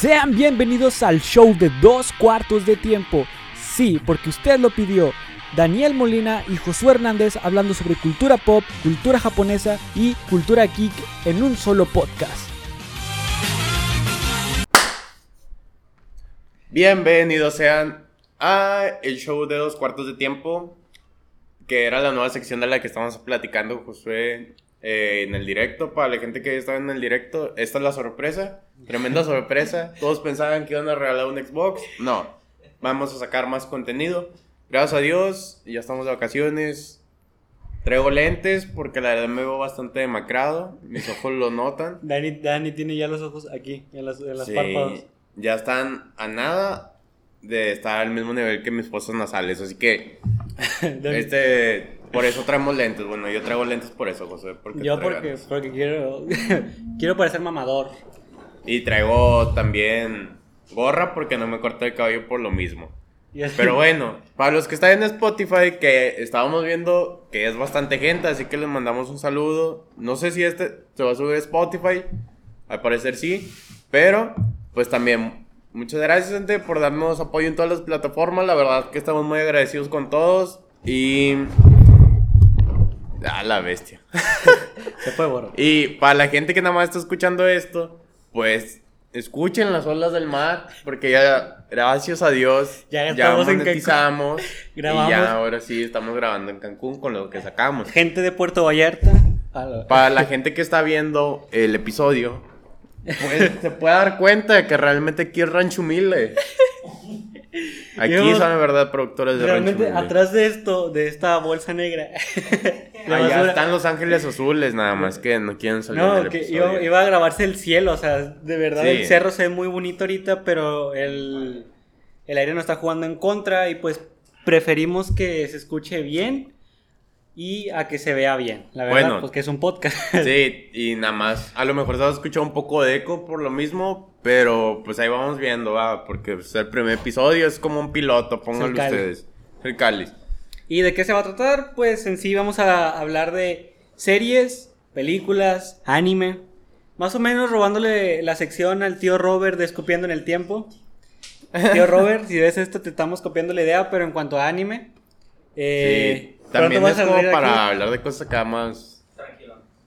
Sean bienvenidos al show de dos cuartos de tiempo. Sí, porque usted lo pidió. Daniel Molina y Josué Hernández hablando sobre cultura pop, cultura japonesa y cultura geek en un solo podcast. Bienvenidos sean a el show de dos cuartos de tiempo, que era la nueva sección de la que estamos platicando Josué eh, en el directo. Para la gente que está en el directo, esta es la sorpresa, tremenda sorpresa. Todos pensaban que iban a regalar un Xbox, no, vamos a sacar más contenido. Gracias a Dios, ya estamos de vacaciones. Traigo lentes porque la verdad me veo bastante demacrado. Mis ojos lo notan. Dani, Dani tiene ya los ojos aquí, en las, en las Sí, párpados. ya están a nada de estar al mismo nivel que mis fosas nasales. Así que, este, por eso traemos lentes. Bueno, yo traigo lentes por eso, José. Porque Yo porque, porque quiero, quiero parecer mamador. Y traigo también gorra porque no me corté el cabello por lo mismo. Pero bueno, para los que están en Spotify, que estábamos viendo que es bastante gente, así que les mandamos un saludo. No sé si este se va a subir a Spotify, al parecer sí, pero pues también muchas gracias gente por darnos apoyo en todas las plataformas, la verdad que estamos muy agradecidos con todos y... Ah, la bestia. Se fue, boro. Y para la gente que nada más está escuchando esto, pues escuchen las olas del mar, porque ya, gracias a Dios, Ya ya, estamos en monetizamos. Grabamos. Y ya ahora sí estamos grabando en Cancún con lo que sacamos. Gente de Puerto Vallarta. a la- Para la gente que está viendo el episodio, pues se puede dar cuenta de que realmente aquí es Rancho Humilde. Aquí son de verdad productores de Rancho Realmente Humilde. atrás de esto, de esta bolsa negra. Allá están los ángeles azules, nada más que no quieren salir No, que iba, iba a grabarse el cielo, o sea, de verdad Sí. el cerro se ve muy bonito ahorita, pero el, el aire nos está jugando en contra y pues preferimos que se escuche bien y a que se vea bien, la verdad, Bueno. pues que es un podcast. Sí, y nada más. A lo mejor se va a escuchar un poco de eco por lo mismo, pero pues ahí vamos viendo, va, porque pues, el primer episodio es como un piloto, pónganlo ustedes. El cáliz. ¿Y de qué se va a tratar? Pues en sí vamos a hablar de series, películas, anime. Más o menos robándole la sección al tío Robert de Escupiendo en el Tiempo. Tío Robert, si ves esto, te estamos copiando la idea, pero en cuanto a anime. eh, sí. También es como para aquí. hablar de cosas acá más.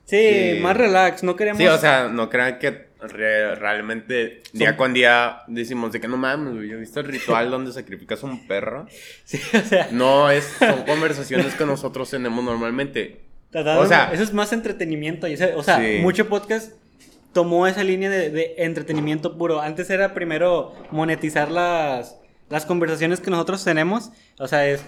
Sí, sí. más relax, no queremos. Sí, o sea, no crean que re- realmente día con día decimos de que no mames, güey, ¿yo viste el ritual donde sacrificas a un perro? Sí, o sea, No, es, son conversaciones que nosotros tenemos normalmente. tratando- o sea- eso es más entretenimiento. y O sea, Sí. mucho podcast tomó esa línea de, de entretenimiento puro. Antes era primero monetizar las, las conversaciones que nosotros tenemos. O sea, es.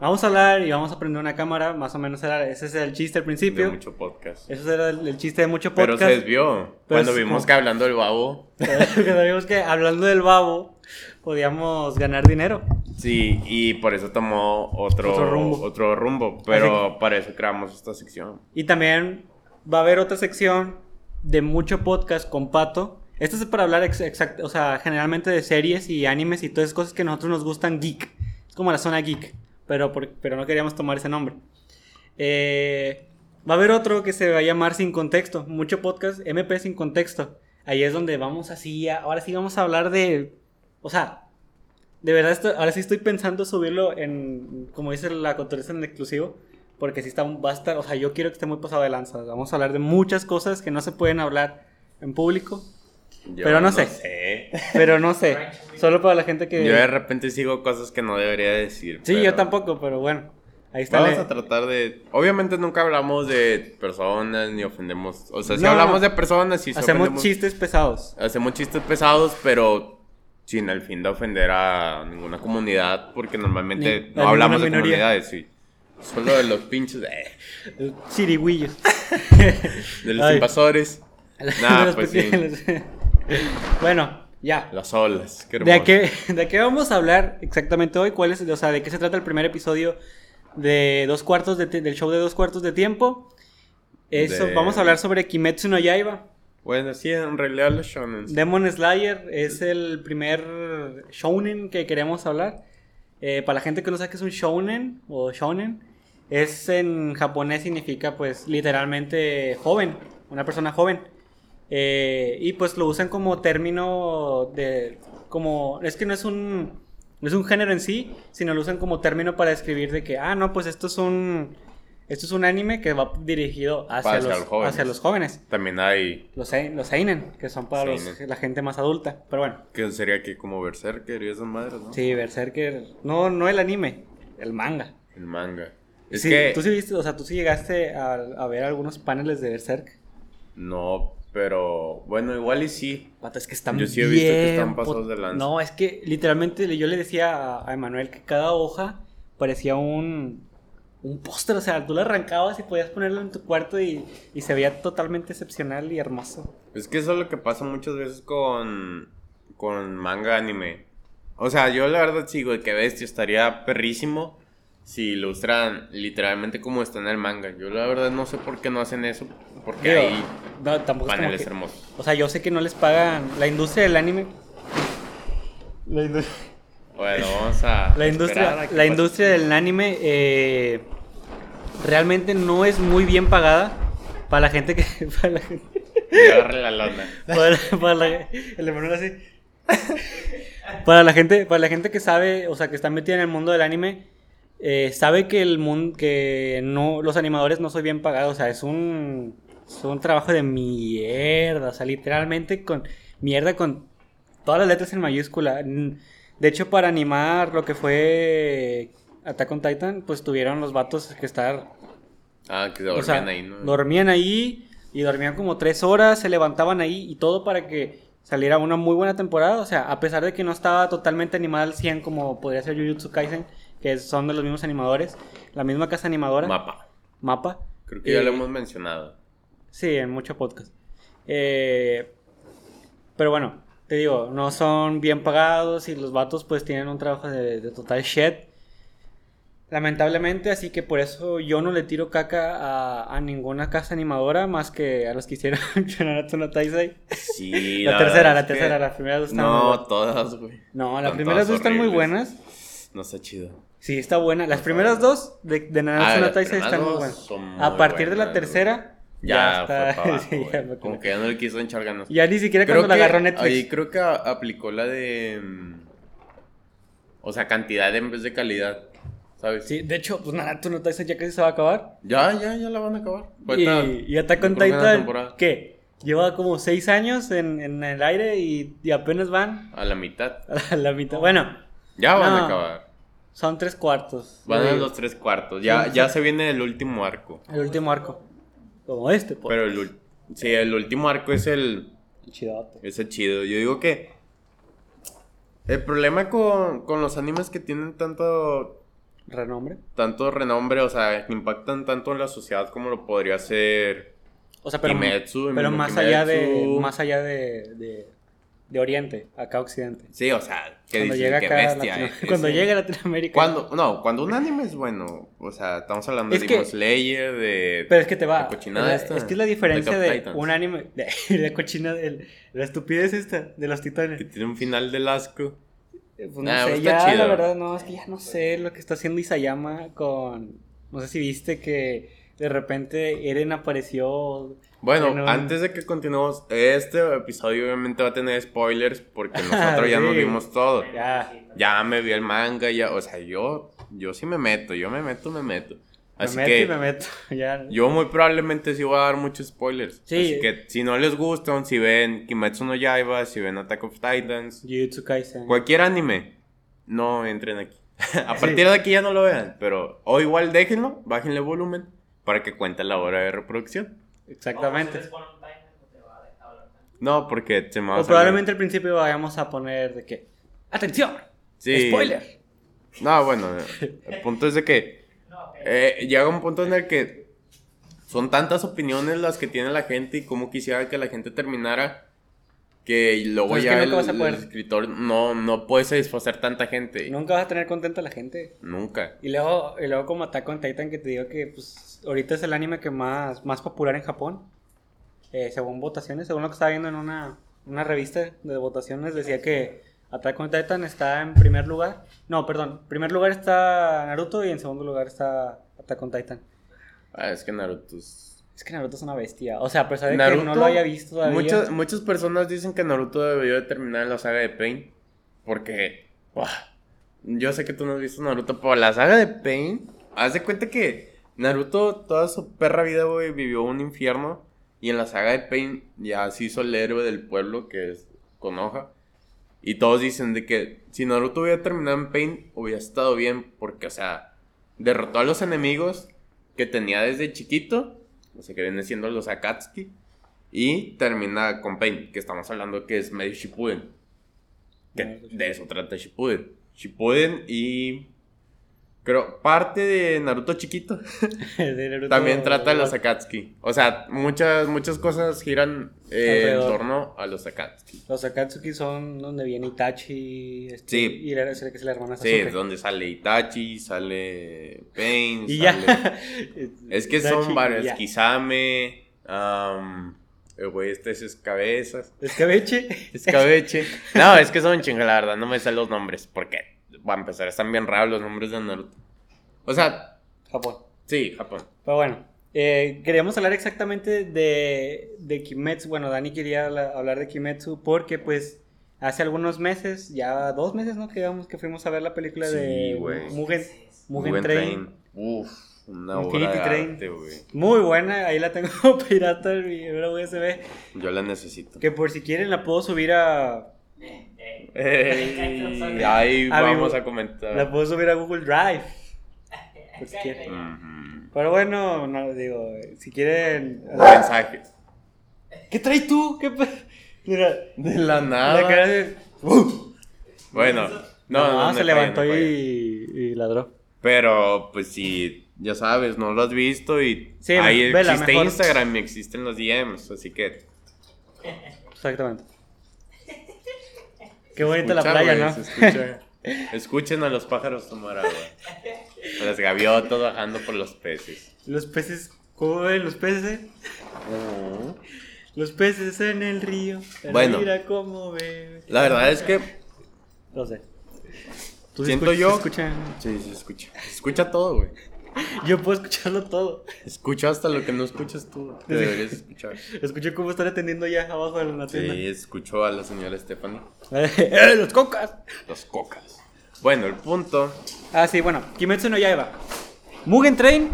Vamos a hablar y vamos a prender una cámara. Más o menos era, ese es el chiste al De principio. mucho podcast. Ese era el, el chiste de mucho Pero podcast. se desvió. Pero Cuando vimos como- que hablando del babo. Que sabíamos que hablando del babo, podíamos ganar dinero. Sí, y por eso tomó otro, Otro rumbo. otro rumbo. Pero para eso creamos esta sección. Y también va a haber otra sección de mucho podcast con Pato. Esto es para hablar ex- exact- o sea, generalmente de series y animes y todas esas cosas que a nosotros nos gustan geek. Es como la zona geek, pero, por- pero no queríamos tomar ese nombre. Eh, va a haber otro que se va a llamar Sin Contexto. Mucho podcast, MP Sin Contexto. Ahí es donde vamos así, ahora sí vamos a hablar de... O sea, de verdad, esto- ahora sí estoy pensando subirlo en, como dice la cotorriza en exclusivo, porque sí está, va a estar, o sea, yo quiero que esté muy pasado de lanza. Vamos a hablar de muchas cosas que no se pueden hablar en público, Yo Pero no sé. pero no sé, solo para la gente que... Yo de repente sigo cosas que no debería decir. sí, pero yo tampoco, pero bueno, ahí está. Vamos le- a tratar de. Obviamente nunca hablamos de personas ni ofendemos. O sea, si No. hablamos de personas, sí sí Hacemos ofendemos- chistes pesados. Hacemos chistes pesados, pero sin el fin de ofender a ninguna comunidad, porque normalmente Ni- no hablamos de minoría. comunidades, sí. Solo de los pinches. eh, Chirigüillos. de los Ay. invasores. Los pues sí. bueno, ya. Las olas. Qué ¿De qué, ¿De qué vamos a hablar exactamente hoy? ¿Cuál es, o sea, de qué se trata el primer episodio de dos cuartos de del show de dos cuartos de tiempo? Eso, De- vamos a hablar sobre Kimetsu no Yaiba. Bueno, sí, en realidad los shonen. Demon Slayer es el primer shounen que queremos hablar. Eh, para la gente que no sabe qué es un shounen o shounen, es en japonés significa pues literalmente joven, una persona joven. Eh, y pues lo usan como término de. como. Es que no es un. No es un género en sí, sino lo usan como término para describir de que, ah, no, pues esto es un. Esto es un anime que va dirigido hacia, Hacia los, los jóvenes. hacia los jóvenes. También hay. Los, los seinen, que son para los- la gente más adulta. Pero bueno, Que sería que como Berserker y esas madres, ¿no? sí, Berserker. No, no el anime, el manga. El manga. Es Sí, que. tú sí viste, o sea, tú sí llegaste a, a ver algunos paneles de Berserk. No, pero. Bueno, igual y sí. Pato, es que están Yo sí he visto que están pasados de lanza. No, es que literalmente yo le decía a, Emanuel que cada hoja parecía un, un póster. O sea, tú lo arrancabas y podías ponerlo en tu cuarto y, y se veía totalmente excepcional y hermoso. Es que eso es lo que pasa muchas veces con. Con manga anime. O sea, yo la verdad sigo de que bestia estaría perrísimo si ilustran literalmente como está en el manga. Yo la verdad no sé por qué no hacen eso. Porque Digo, hay no, tampoco es paneles que- hermosos. O sea, yo sé que no les pagan. La industria del anime. La, indu- Bueno, vamos a. la industria, a la industria del anime eh, realmente no es muy bien pagada para la gente que. Para la gente. Y agarre la lona. para, para la, el Emanuel así. Para la gente, para la gente que sabe, o sea, que está metida en el mundo del anime, eh, sabe que el mundo, que no, los animadores no soy bien pagados, o sea, es un, es un trabajo de mierda, o sea, literalmente con mierda con todas las letras en mayúscula. De hecho, para animar lo que fue Attack on Titan, pues tuvieron los vatos que estar Ah, que se o dormían sea, ahí, ¿no? Dormían ahí y dormían como tres horas, se levantaban ahí y todo para que saliera una muy buena temporada. O sea, a pesar de que no estaba totalmente animada al 100 como podría ser Jujutsu Kaisen, que son de los mismos animadores, la misma casa animadora, Mapa. Mapa. Creo que ya Eh, lo hemos mencionado. Sí, en muchos podcasts. Eh, pero bueno, te digo, no son bien pagados y los vatos pues tienen un trabajo de, de total shit. Lamentablemente, así que por eso yo no le tiro caca a, a ninguna casa animadora más que a los que hicieron Nanatsu no Taizai. Sí, La, la tercera, la es que- tercera, las primeras dos están muy No, buenas. todas, güey. No, las primeras dos están muy buenas. No está chido. Sí, está buena. Las primeras dos de, de Nanatsu Ah, no están muy buenas. muy A partir de la tercera, Ya, ya, está. fue para abajo, sí, güey. ya Como que ya no le quiso echar ganas. Ya ni siquiera Creo cuando la que agarró Netflix. Ahí creo que aplicó la de. mm, O sea, cantidad en vez de calidad. ¿Sabes? Sí, de hecho, pues Naruto no Taizai ya casi se va a acabar. Ya, ya, ya la van a acabar. Y, Ahorita- y Attack on la Titan. ¿qué? Lleva como seis años en, en el aire y, y apenas van A la mitad. a la mitad. Bueno, Ya van No. a acabar. Son tres cuartos. Van a los tres cuartos. Ya, Sí, ya sí. se viene el último arco. El último arco. Como este, pues. Pero el, sí, el último arco es el, Chidote. es el chido. Yo digo que el problema con, con los animes que tienen tanto, Renombre. tanto renombre, o sea, que impactan tanto en la sociedad como lo podría ser O sea, pero, Kimetsu, pero más allá de. Más allá de, de, de Oriente, acá Occidente. Sí, o sea, que Cuando llega acá a bestia. Latino- eh, Cuando llega a Latinoamérica. Cuando, no, cuando un anime es bueno, o sea, estamos hablando Es de Demon Slayer, de... Pero es que te va. La esta. es que es la diferencia de un anime. De, la cochina, de, la estupidez esta, de los titanes. que tiene un final del asco. Eh, Pues no Nah, sé, pues ya chido. la verdad no, es que ya no sé lo que está haciendo Isayama con... No sé si viste que de repente Eren apareció... Bueno, antes de que continuemos, este episodio obviamente va a tener spoilers porque nosotros ya nos Sí. vimos todo. Ya, Ya me vi el manga, ya, o sea, yo, yo sí me meto, yo me meto, me meto. Así me meto que y me meto. Ya. yo muy probablemente sí voy a dar muchos spoilers. Sí. Así que si no les gustan, si ven Kimetsu no Yaiba, si ven Attack of Titans, Jujutsu Kaisen. cualquier anime, no entren aquí. a partir de aquí ya no lo vean, pero o igual déjenlo, bájenle volumen para que cuente la hora de reproducción. Exactamente. No, porque se me va a O salir. probablemente al principio vayamos a poner de que... ¡Atención! Sí. ¡Spoiler! No, bueno, el punto es de que eh, llega un punto en el que son tantas opiniones las que tiene la gente y cómo quisiera que la gente terminara que luego Pues ya que el, nunca vas a el poder. escritor no, no puede satisfacer tanta gente. Nunca vas a tener contenta a la gente. Nunca. Y luego, y luego como Attack on Titan, que te digo que pues, ahorita es el anime que más, más popular en Japón. Eh, según votaciones, según lo que estaba viendo en una, una revista de votaciones, decía que Attack on Titan está en primer lugar. No, perdón, en primer lugar está Naruto y en segundo lugar está Attack on Titan. Ah, es que Naruto es... Es que Naruto es una bestia. O sea, a pesar de que no lo haya visto todavía. Muchas, muchas personas dicen que Naruto debió de terminar en la saga de Pain. Porque. buah, yo sé que tú no has visto Naruto, pero la saga de Pain. Haz de cuenta que Naruto toda su perra vida, güey, vivió un infierno. Y en la saga de Pain ya se hizo el héroe del pueblo, que es Konoha. Y todos dicen de que si Naruto hubiera terminado en Pain, hubiera estado bien. Porque, o sea, derrotó a los enemigos que tenía desde chiquito o sea, que viene siendo los Akatsuki. Y termina con Pain, que estamos hablando que es medio Shippuden. Que de eso trata Shippuden. Shippuden y... Creo, parte de Naruto chiquito. También trata de los Akatsuki. O sea, muchas, muchas cosas giran eh, en torno a los Akatsuki. Los Akatsuki son donde viene Itachi. Este, sí. Y la, es la hermana Sasuke. Sí, donde sale Itachi, sale Pain. Y ya. es que son varios. Kisame. el güey este es Escabezas. ¿Escabeche? Escabeche. No, es que son chingalarda, no me salen los nombres. ¿Por qué? Va a empezar, están bien raros los nombres de Naruto. O sea... Japón. Sí, Japón. Pero bueno, eh, queríamos hablar exactamente de, de Kimetsu. Bueno, Dani quería hablar de Kimetsu porque pues hace algunos meses, ya dos meses, ¿no? Que, que fuimos a ver la película de Mugen, Mugen, Train. Uf, una obra de Train. Muy buena, ahí la tengo pirata en mi USB. Yo la necesito. Que por si quieren la puedo subir a ahí vamos a comentar. La puedo subir a Google Drive. Pero bueno, no digo, si quieren. Mensajes. ¿Qué traes tú? ¿Qué Mira, de la nada. Bueno, no, no, se levantó y, ladró. Pero, pues si ya sabes, no lo has visto y ahí existe Instagram y existen los DMs, así que. Exactamente. Qué bonita la playa, ¿no? Escuchen a los pájaros tomar agua. A las gaviotas bajando por los peces. Los peces, ¿cómo ven los peces? Los peces en el río. Bueno. Mira cómo ve. La verdad es que. No sé. Siento yo. Escucha? Sí, sí, escucha. Escucha todo, güey. Yo puedo escucharlo todo. Escucha hasta lo que no escuchas tú. deberías escuchar. Escucho cómo están atendiendo ya abajo de la tienda. Sí, escucho a la señora Stephanie. ¡Eh, los cocas! Los cocas. Bueno, el punto. Ah, sí, bueno. Kimetsu no Yaiba. Mugen Train.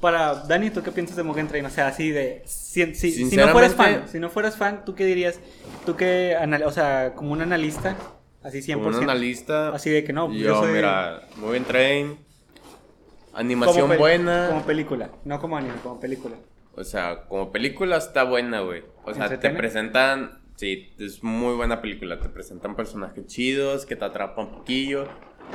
Para Dani, ¿tú qué piensas de Mugen Train? O sea, así de. Si, si, no fueras fan, si no fueras fan, ¿tú qué dirías? Tú que. O sea, como un analista. Así 100%. Como un analista. Así de que no. Yo, yo soy... mira, Mugen Train Animación buena. Como película, no como anime, como película. O sea, como película está buena, güey. O sea, te presentan. Sí, es muy buena película. Te presentan personajes chidos que te atrapan un poquillo.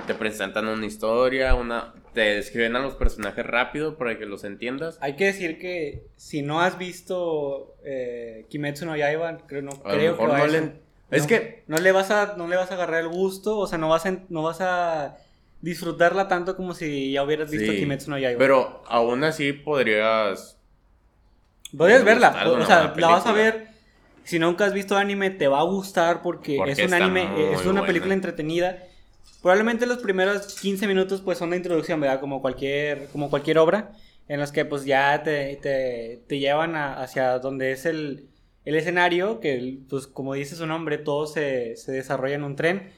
Te presentan una historia, una. Te describen a los personajes rápido para que los entiendas. Hay que decir que si no has visto eh, Kimetsu no Yaiba, creo, no, creo que no le... Es que no le vas a no le vas a agarrar el gusto, o sea, no vas a, no vas a disfrutarla tanto como si ya hubieras visto Kimetsu no Yaiba. Pero aún así podrías. Podrías verla. O sea, la vas a ver. Si nunca has visto anime, te va a gustar porque, es un anime, es una película entretenida. Probablemente los primeros 15 minutos pues son de introducción, ¿verdad? Como cualquier, como cualquier obra, en los que pues ya te, te, te llevan hacia donde es el, el escenario, que pues como dice su nombre, todo se, se desarrolla en un tren.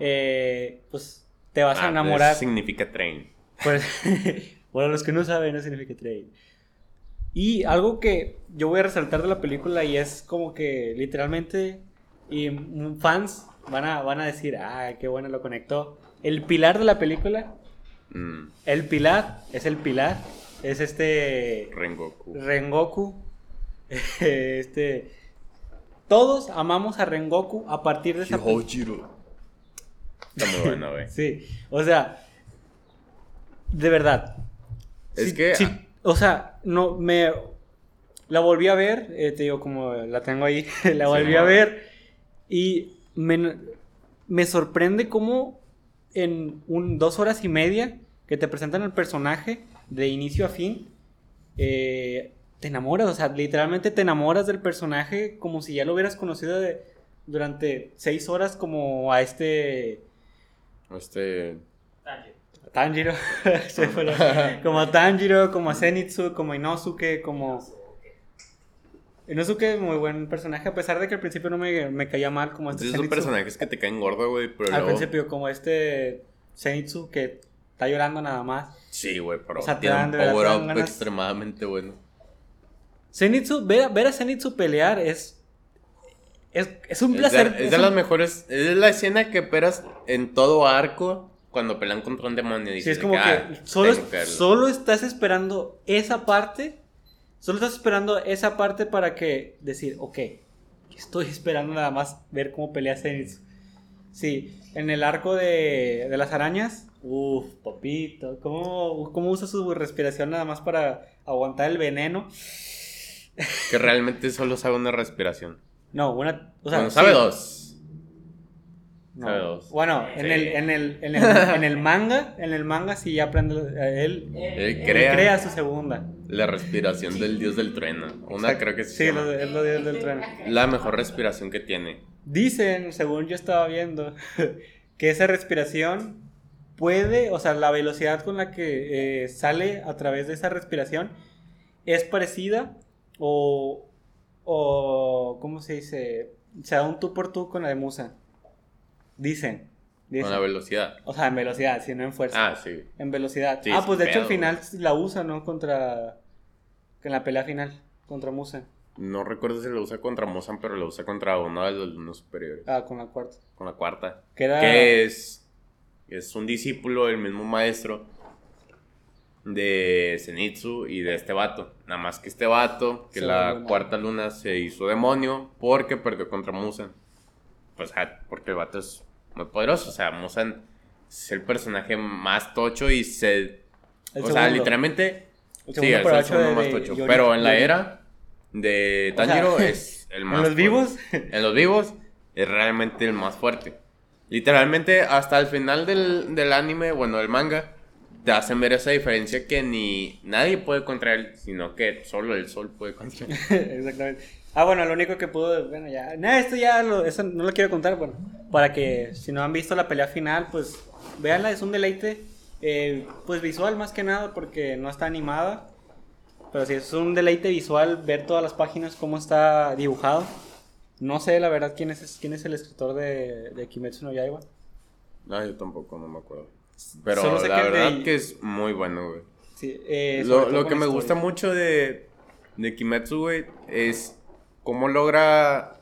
Eh, pues te vas a ah, enamorar. Eso significa train. Pues, bueno, los que no saben, no significa train. Y algo que yo voy a resaltar de la película y es como que literalmente y fans van a, van a decir, ah, qué bueno lo conectó. El pilar de la película, mm. el pilar, es el pilar, es este... Rengoku. Rengoku. este... Todos amamos a Rengoku a partir de esa... Está muy bueno, güey. sí, o sea, de verdad. Es que... o sea, no, me... La volví a ver, eh, te digo, como la tengo ahí, la volví a ver y me, me sorprende cómo en un, dos horas y media que te presentan el personaje de inicio a fin, eh, te enamoras, o sea, literalmente te enamoras del personaje como si ya lo hubieras conocido de, durante seis horas como a este este. Tanjiro. La- como Tanjiro, como Zenitsu, como Inosuke, como... Inosuke es muy buen personaje, a pesar de que al principio no me, me caía mal como este Zenitsu. personajes que te caen gordo, güey, pero Al luego... principio, como este Zenitsu que está llorando nada más. Sí, güey, pero O sea, te tiene un power up ganas- extremadamente bueno. Zenitsu, ver, ver a Zenitsu pelear es... Es, es un Es placer. de, es de un- las mejores. Es la escena que esperas en todo arco cuando pelean contra un demonio. Sí, Dices es como que "Ah, solo, tengo que verlo". solo estás esperando esa parte. Solo estás esperando esa parte para que decir, ok, estoy esperando nada más ver cómo pelea. Sí, en el arco de, de las arañas, uff, papito, ¿cómo, ¿cómo usa su respiración nada más para aguantar el veneno? Que realmente solo sabe una respiración. No, una. O sea, bueno, sabe sí, dos. no. sabe dos. Bueno, en, el, en, el, en, el, en el manga, en el manga sí ya aprende. Él, Él él crea, crea su segunda. la respiración del dios del trueno. Una Exacto. creo que sí. Sí, lo es lo de- del tren. La mejor respiración que tiene. Dicen, según yo estaba viendo, que esa respiración puede, o sea, la velocidad con la que eh, sale a través de esa respiración es parecida o, o ¿cómo se dice? Se da un tú por tú con la de Musa. Dicen. dicen. Con la velocidad. O sea, en velocidad, si no en fuerza. Ah, sí. En velocidad. Sí, ah, pues de hecho al final la usa, ¿no? Contra... En la pelea final, contra Musa. No recuerdo si lo usa contra Mozan, pero lo usa contra uno de los alumnos superiores. Ah, con la cuarta. Con la cuarta. Que era... que es, es un discípulo del mismo maestro de Zenitsu y de este vato. Nada más que este vato, que la cuarta luna se hizo demonio porque perdió contra Musan. Pues ah, porque el vato es muy poderoso. O sea, Musan es el personaje más tocho y se... El o sea, literalmente... El Sí, es el segundo de- más tocho. Pero en la era de O sea, Tanjiro es el más En los fuerte. vivos, En los vivos es realmente el más fuerte. Literalmente hasta el final del, del anime, bueno, del manga, te hacen ver esa diferencia que ni nadie puede contra él, sino que solo el sol puede contra él. Exactamente. Ah, bueno, lo único que pudo, bueno, ya, nada, esto ya, lo, eso no lo quiero contar, bueno, para que si no han visto la pelea final, pues véanla, es un deleite, eh, pues visual más que nada, porque no está animada, pero sí es un deleite visual ver todas las páginas, cómo está dibujado. No sé, la verdad, quién es, quién es el escritor de, de Kimetsu no Yaiba. No, yo tampoco, no me acuerdo. Pero Solo sé la que verdad de- que es muy bueno, güey. Sí, eh, Lo, lo que me historia. gusta mucho de, de Kimetsu, güey, es cómo logra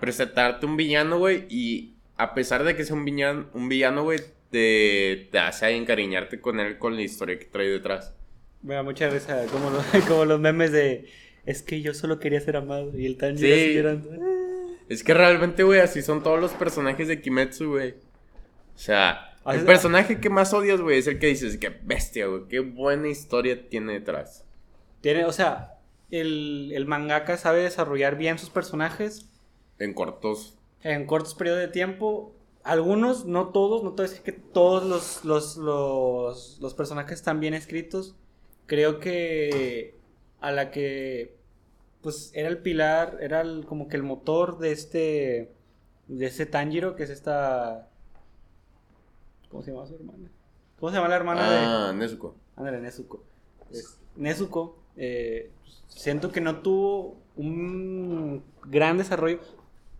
presentarte un villano, güey, y a pesar de que sea un villano, un villano, güey, te, te hace encariñarte con él, con la historia que trae detrás. Me da mucha risa, como, lo- como los memes de, es que yo solo quería ser amado, y el Tanjiro Sí. así llorando. Es que realmente, güey, así son todos los personajes de Kimetsu, güey. O sea, el personaje que más odias, güey, es el que dices, qué bestia, güey, qué buena historia tiene detrás. Tiene, o sea, el, el mangaka sabe desarrollar bien sus personajes En cortos. en cortos periodos de tiempo. Algunos, no todos, no te voy a decir que todos los, los, los, los personajes están bien escritos. Creo que a la que pues era el pilar, era el- como que el motor de este de este Tanjiro, que es esta ¿cómo se llama su hermana? ¿Cómo se llama la hermana de Ah, Nezuko. Ándale, Nezuko. Es- Nezuko, eh, siento que no tuvo un gran desarrollo.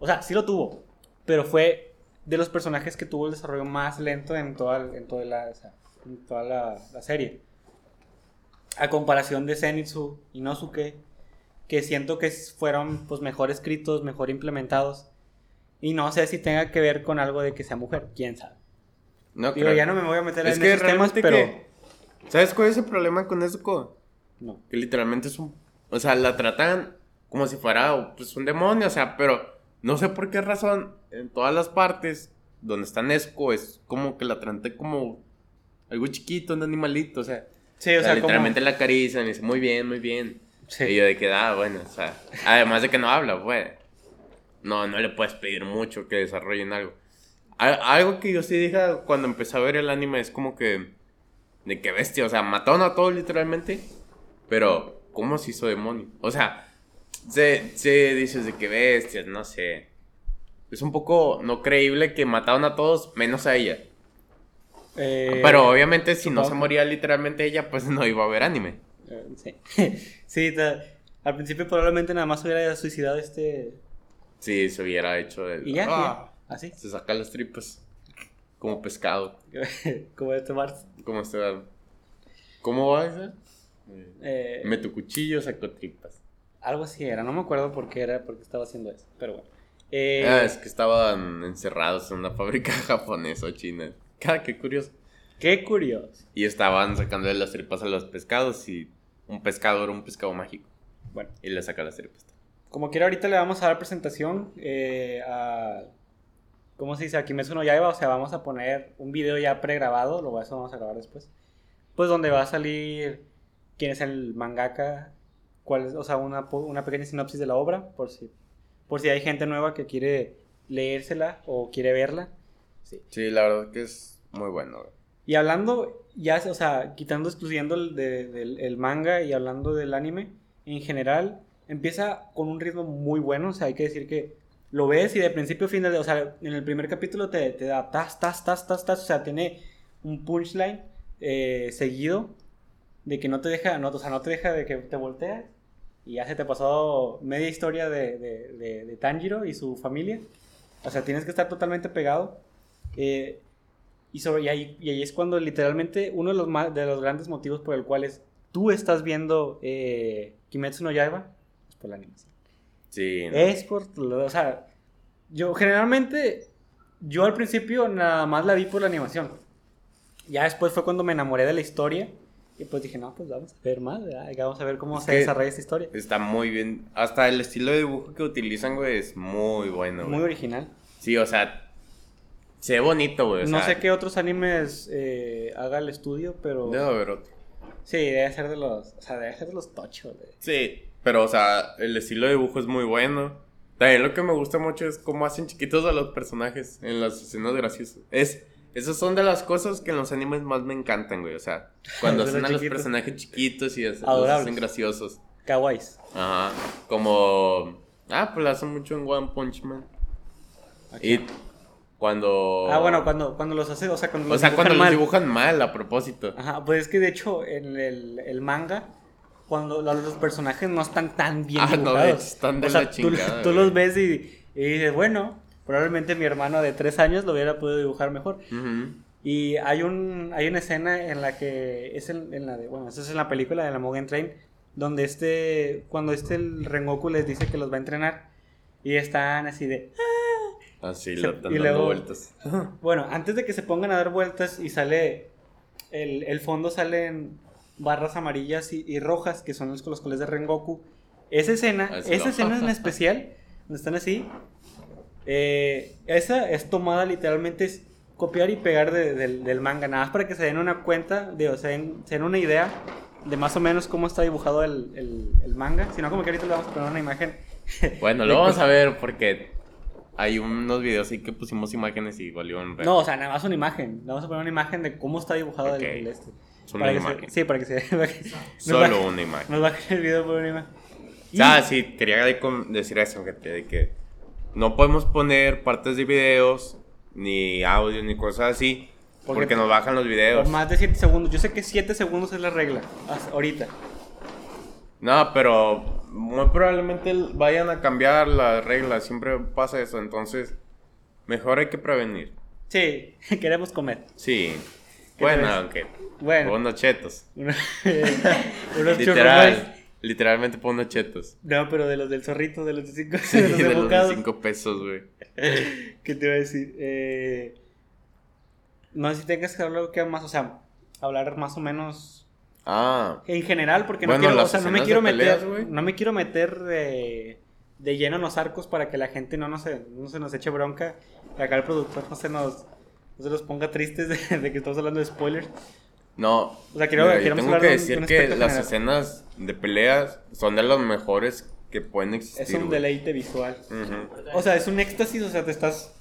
O sea, sí lo tuvo, pero fue de los personajes que tuvo el desarrollo más lento en toda, en toda, la, o sea, en toda la, la serie. A comparación de Zenitsu y Nosuke, que siento que fueron pues, mejor escritos, mejor implementados. Y no sé si tenga que ver con algo de que sea mujer, quién sabe. No Digo, creo. ya no me voy a meter Es en que esos temas, realmente pero... que- ¿Sabes cuál es el problema con Nezuko? No. Que literalmente es un... O sea, la tratan como si fuera pues, un demonio, o sea, pero no sé por qué razón en todas las partes donde está Nezuko es como que la tratan como algo chiquito, un animalito, o sea... Sí, o o sea, sea, como... literalmente la acarician y dice, muy bien, muy bien. Sí. Y yo de que, ah, bueno, o sea, además de que no habla, pues, no, no le puedes pedir mucho que desarrollen algo. Al- algo que yo sí dije cuando empecé a ver el anime es como que, de que bestia, o sea, mataron a todos literalmente, pero, ¿cómo se hizo demonio? O sea, se, se dices de que bestias, no sé. Es un poco no creíble que mataron a todos menos a ella. Eh, Pero obviamente si no se moría literalmente ella, pues no iba a haber anime. eh, sí. sí, al principio probablemente nada más hubiera suicidado este. Sí, se hubiera hecho el... Y ya, Ah, ya. Así. Se saca las tripas. Como pescado. Como este Mars. ¿Cómo está? ¿Cómo va ese? Eh, Meto cuchillo, saco tripas. Algo así era, no me acuerdo por qué era, porque estaba haciendo eso. Pero bueno. Eh, Ah, es que estaban encerrados en una fábrica japonesa o china. Ah, qué curioso. Qué curioso. Y estaban sacándole las tripas a los pescados y un pescado era un pescado mágico. Bueno, Y le saca las tripas. como quiera, ahorita le vamos a dar presentación eh, a. ¿Cómo se dice? A Kimetsu no Yaiba. O sea, vamos a poner un video ya pregrabado. Lo eso vamos a grabar después. Pues donde va a salir quién es el mangaka. Cuál es, o sea, una, una pequeña sinopsis de la obra. Por si, por si hay gente nueva que quiere leérsela o quiere verla. Sí. Sí, la verdad que es muy bueno. güey. Y hablando, ya, o sea, quitando, excluyendo el, de- del el manga y hablando del anime, en general, empieza con un ritmo muy bueno. O sea, hay que decir que lo ves y de principio a fin, o sea, en el primer capítulo te, te da tas, tas, tas, tas, tas. O sea, tiene un punchline eh, seguido de que no te deja, no, o sea, no te deja de que te volteas. Y ya se te pasó media historia de, de, de- de Tanjiro y su familia. O sea, tienes que estar totalmente pegado. Eh, y, sobre, y, ahí, y ahí es cuando literalmente uno de los, más, de los grandes motivos por el cual es, tú estás viendo eh, Kimetsu no Yaiba es por la animación. Sí. no. Es por, o sea, yo generalmente, yo al principio nada más la vi por la animación. Ya después fue cuando me enamoré de la historia y pues dije, no, pues vamos a ver más, ¿verdad? Vamos a ver cómo Es se desarrolla esta historia. Está muy bien. Hasta el estilo de dibujo que utilizan, güey, es muy bueno, Muy güey. original. Sí, o sea, se ve bonito, güey. no sea, sé qué otros animes eh, haga el estudio, pero... Debe haber otro. Sí, debe ser de los, o sea, debe ser de los tochos. de- Sí, pero, o sea, el estilo de dibujo es muy bueno. También lo que me gusta mucho es cómo hacen chiquitos a los personajes en las escenas graciosas. Es, esas son de las cosas que en los animes más me encantan, güey. O sea, cuando hacen a los chiquitos. personajes chiquitos y as- los hacen graciosos. Kawais. Ajá. Como. Ah, pues lo hacen mucho en One Punch Man. Y cuando. Ah, bueno, cuando, cuando los hace, o sea, cuando O los sea, dibujan cuando mal. los dibujan mal a propósito. Ajá, pues es que de hecho en el, el manga, cuando lo- los personajes no están tan bien Ah, no, están de o sea, la tú, chingada, tú güey. los ves y, y dices, bueno, probablemente mi hermano de tres años lo hubiera podido dibujar mejor. Ujú. Y hay un hay una escena en la que es en, en la de, bueno, eso es en la película de la Mugen Train, donde este, cuando este el Rengoku les dice que los va a entrenar y están así de, Así, Se- lo y dando luego- vueltas. Bueno, antes de que se pongan a dar vueltas y sale. El, el fondo salen barras amarillas y, y rojas, que son los, los colores de Rengoku. Esa escena, Así esa lo- escena en especial, donde están así. eh, esa es tomada literalmente, es copiar y pegar de- del, del manga, nada más para que se den una cuenta, de, o sea, den- se den una idea de más o menos cómo está dibujado el, el- el manga. Si no, como que ahorita le vamos a poner una imagen. Bueno, lo vamos a ver porque hay unos videos ahí que pusimos imágenes y valió un. No, o sea, nada más una imagen. Le vamos a poner una imagen de cómo está dibujado el- el, este. Solo Para una que se- imagen. sí, para que se Solo baje- una imagen. Nos baje el video por una imagen. Y- Ah, sí, quería decir eso, gente, de que no podemos poner partes de videos, ni audio, ni cosas así, Porque- porque, nos bajan los por videos. más de 7 segundos. Yo sé que 7 segundos es la regla. hasta ahorita. No, pero muy probablemente vayan a cambiar las reglas, siempre pasa eso, entonces mejor hay que prevenir. Sí, queremos comer. Sí. ¿Qué Bueno, aunque Bueno. unos chetos. Unos. Literal, literalmente por unos chetos. No, pero de los del zorrito, de los de 5 Sí, de los de de los de bocados. 5 pesos, güey. ¿Qué te iba a decir? Eh, no sé si tengas que hablar que más, o sea, hablar más o menos Ah, En general, porque no quiero, o sea, no me quiero peleas, meter, no me quiero meter de, de lleno en los arcos para que la gente no, nos, se- no se nos eche bronca, y acá el productor no se nos, no se nos ponga tristes de, de que estamos hablando de spoilers. no. O sea, quiero- Mira, yo tengo que de un- de decir un que las general. escenas de peleas son de las mejores que pueden existir. Es un deleite visual. O sea, es un éxtasis, o sea, te estás,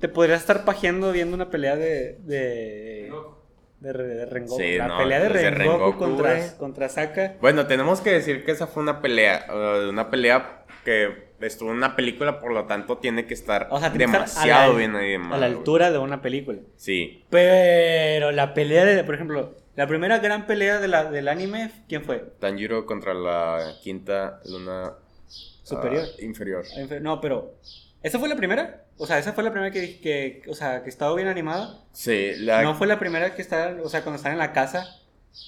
te podrías estar pajeando viendo una pelea de, de, de, de Rengoku. Sí, la no, pelea de Rengoku, Rengoku, contra, contra Saka. Bueno, tenemos que decir que esa fue una pelea. una pelea que estuvo en una película, por lo tanto tiene que estar O sea, tiene que estar demasiado a la, bien a la altura de una película. Sí. Pero la pelea de, por ejemplo, la primera gran pelea de la, del anime, ¿quién fue? Tanjiro contra la quinta luna Superior. ah, inferior. No, pero ¿esa fue la primera? O sea, esa fue la primera que, que o sea, que estaba bien animada. Sí, la No fue la primera que está, o sea, cuando están en la casa,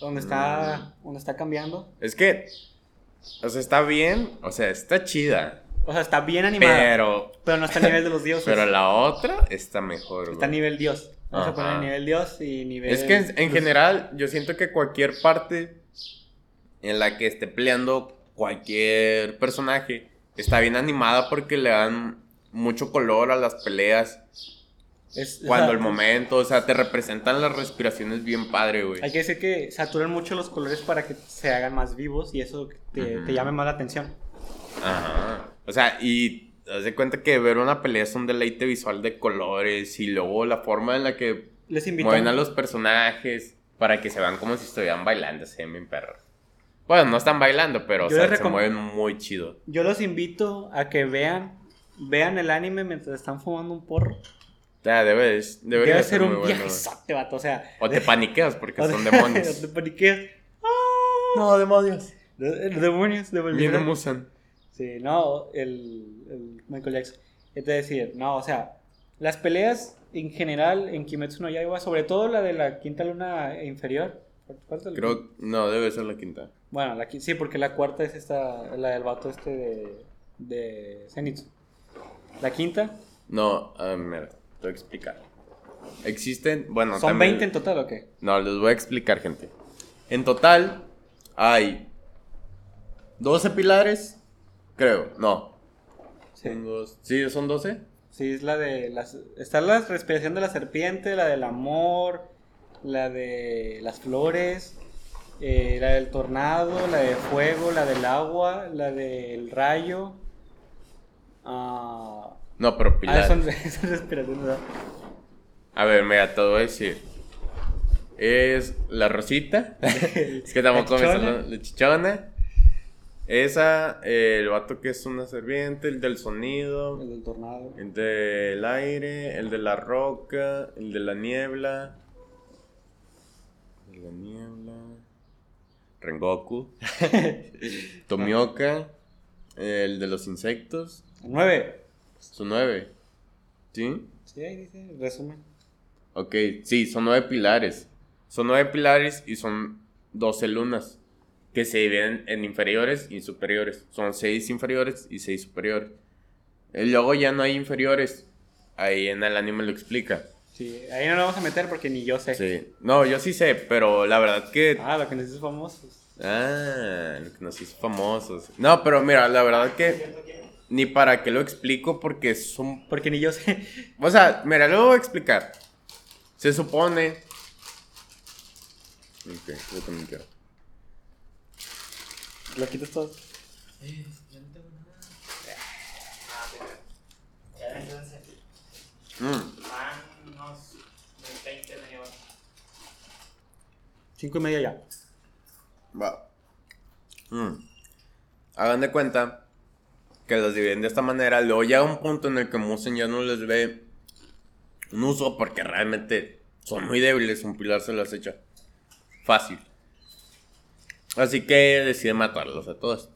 donde está, Mm. donde está cambiando. es que o sea, está bien, o sea, está chida, O sea, está bien animada, pero, pero no está a nivel de los dioses. pero la otra está mejor. Está a nivel dios. Vamos a poner nivel dios y nivel... Es que en, en general yo siento que cualquier parte en la que esté peleando cualquier personaje está bien animada porque le dan mucho color a las peleas. Es- Cuando el momento, o sea, te representan las respiraciones bien padre, güey. Hay que decir que saturan mucho los colores para que se hagan más vivos y eso te llame más la atención. Ajá. O sea, y haz de cuenta que ver una pelea es un deleite visual de colores y luego la forma en la que Les mueven a los personajes para que se vean como si estuvieran bailando, se ven bien perros. Bueno, no están bailando, pero o sea, se mueven muy chido. Yo los invito a que vean vean el anime mientras están fumando un porro. Ya, debes, Debe ser muy un bueno. vato. O sea. O te paniqueas porque o son demonios. te paniqueas. no, demonios. Los demonios de Viene Musan. Sí, no, el, el Michael Jackson. Es decir, no, o sea, las peleas en general en Kimetsu no Yaiba, sobre todo la de la quinta luna inferior. ¿Cuál Creo, no, debe ser la quinta. Bueno, la, sí, porque la cuarta es esta, la del vato este de, de Zenitsu. La quinta, No, a ver, mira, te voy a explicar. Existen, bueno, ¿son también- 20 en total o qué? No, les voy a explicar, gente. En total hay 12 pilares, creo. No. Sí. Dos- ¿Sí son 12? Sí, es la de las... Está la respiración de la serpiente, la del amor, la de las flores, eh, la del tornado, la de fuego, la del agua, la del rayo. Ah, No, pero ah, pilares. son, son respiraciones. A ver, mira, te voy a decir. Es la rosita. es que chichona. sale la chichona. Esa, eh, el vato que es una serpiente, el del sonido, El del tornado. el del aire, el de la roca, el de la niebla. El de la niebla. Rengoku. Tomioka. El de los insectos. Nueve. Son nueve. ¿Sí? Sí, ahí dice, resumen. Ok, sí, son nueve pilares. Son nueve pilares y son doce lunas. Que se dividen en inferiores y superiores. Son seis inferiores y seis superiores. Y luego ya no hay inferiores. Ahí en el anime lo explica. Sí, ahí no lo vamos a meter porque ni yo sé. Sí. No, yo sí sé, pero la verdad que. Ah, lo que nos hizo famosos. Ah, lo que nos hizo famosos. No, pero mira, la verdad que. Ni para qué lo explico porque son Porque ni yo sé. O sea, mira, lo voy a explicar. Se supone. Ok, yo también quiero. Lo quitas todo. Mm, Cinco y media ya. va. Mm. Hagan de cuenta que los dividen de esta manera. Luego llega un punto en el que Musen ya no les ve un uso porque realmente son muy débiles. Un pilar se las echa fácil. Así que decide matarlos a todos.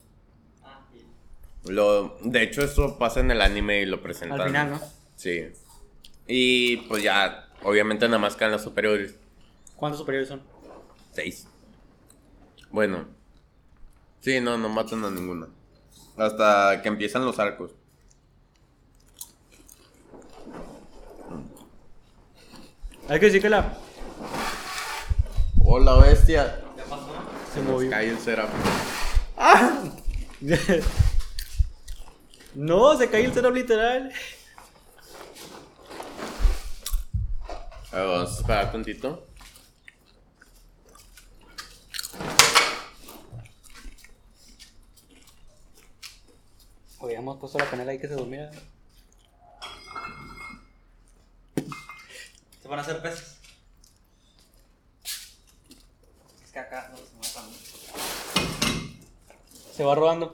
Lo, de hecho, eso pasa en el anime y lo presentan. Al final, ¿no? Sí. Y pues ya, obviamente nada más quedan las superiores. ¿Cuántos superiores son? Seis. Bueno. Sí, no, no matan a ninguna. Hasta que empiezan los arcos. Hay que decir que la. ¡Hola, bestia! Se Nos movió. cae el Seraph. no, se cayó el cero literal. A ver, vamos a esperar tantito. Hubiéramos puesto la canela ahí que se durmiera. Se van a hacer peces. Es que acá no se. Se va rodando.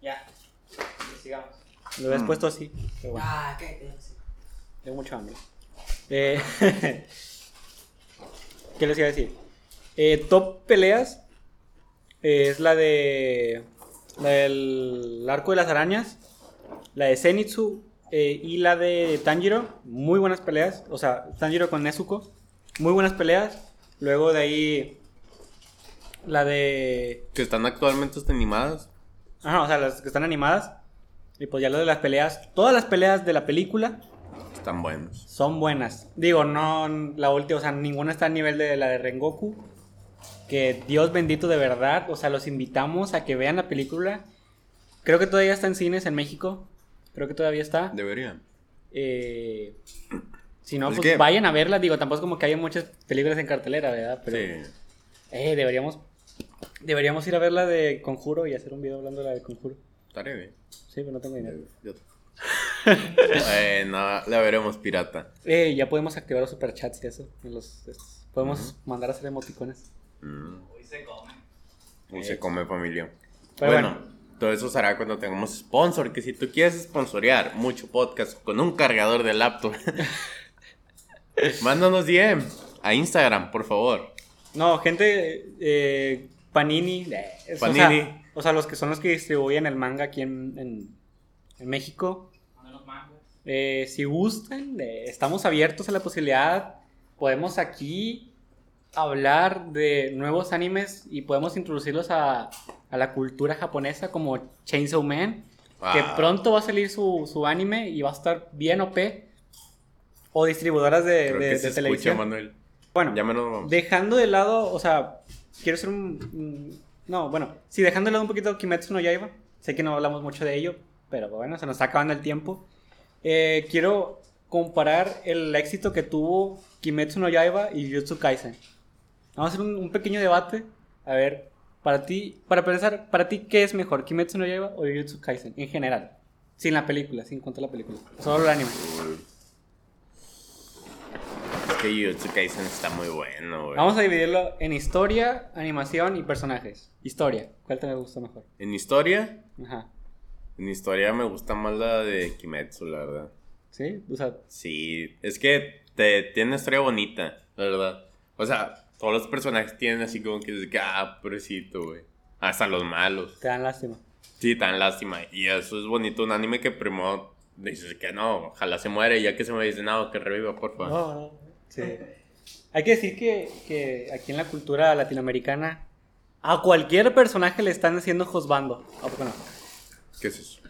Ya. Sigamos. Lo habías Mm. puesto así. Pero bueno, Ah, ¿qué? tengo mucho hambre. Eh, ¿Qué les iba a decir? Eh, top peleas eh, es la de. La del arco de las arañas. La de Zenitsu. eh, y la de Tanjiro. Muy buenas peleas. O sea, Tanjiro con Nezuko. Muy buenas peleas. Luego de ahí. La de. Que están actualmente animadas. Ajá, o sea, las que están animadas. Y pues ya lo de las peleas. Todas las peleas de la película Están buenos. son buenas. Digo, no la última, o sea, ninguna está a nivel de la de Rengoku. Que Dios bendito de verdad. O sea, los invitamos a que vean la película. Creo que todavía está en cines en México. Creo que todavía está. Deberían. Eh, si no, Es pues que- vayan a verla. Digo, tampoco es como que haya muchas películas en cartelera, ¿verdad? Pero Sí. eh, deberíamos, deberíamos ir a verla de Conjuro y hacer un video hablando de la de Conjuro. Estaré bien. Sí, pero no tengo dinero. Yo- eh, no, la veremos pirata. Eh, ya podemos activar los superchats y eso. en los, estos. podemos mandar a hacer emoticones. Mm, Hoy se come. y se come familia. Pero bueno, todo eso será cuando tengamos sponsor. Que si tú quieres sponsorear mucho podcast con un cargador de laptop, mándanos DM a Instagram, por favor. No, gente, eh, Panini. es- Panini. O sea, o sea, los que son los que distribuyen el manga aquí en, en, en México. Eh, si gustan, eh, estamos abiertos a la posibilidad. Podemos aquí hablar de nuevos animes y podemos introducirlos a, a la cultura japonesa como Chainsaw Man. Que pronto va a salir su, su anime y va a estar bien OP. O distribuidoras de, Creo de- que de se escucha, televisión. Manuel. Bueno, Ya menos vamos. Dejando de lado, o sea, quiero hacer un... un- No, bueno, sí, dejando de lado un poquito Kimetsu no Yaiba. Sé que no hablamos mucho de ello, pero bueno, se nos está acabando el tiempo. Eh, quiero comparar el éxito que tuvo Kimetsu no Yaiba y Jujutsu Kaisen. Vamos a hacer un, un pequeño debate. A ver, para ti, para pensar, para ti, ¿qué es mejor, Kimetsu no Yaiba o Jujutsu Kaisen en general? Sin la película, sin contar la película. Solo el anime. Que Jujutsu Kaisen está muy bueno, güey. Vamos a dividirlo en historia, animación y personajes. Historia, ¿cuál te gusta mejor? En historia, Ajá. en historia me gusta más la de Kimetsu, la verdad. ¿Sí? O sea, Sí, es que te, tiene una historia bonita, la verdad. O sea, todos los personajes tienen así como que, ah, pobrecito, güey. Hasta los malos. te dan lástima. Sí, tan lástima. Y eso es bonito, un anime que primero dices que no, ojalá se muere, y ya que se me dice, no, que reviva, por favor. No, no, sí. Hay que decir que, que aquí en la cultura latinoamericana a cualquier personaje le están haciendo josbando. ¿A poco no? ¿Qué es eso?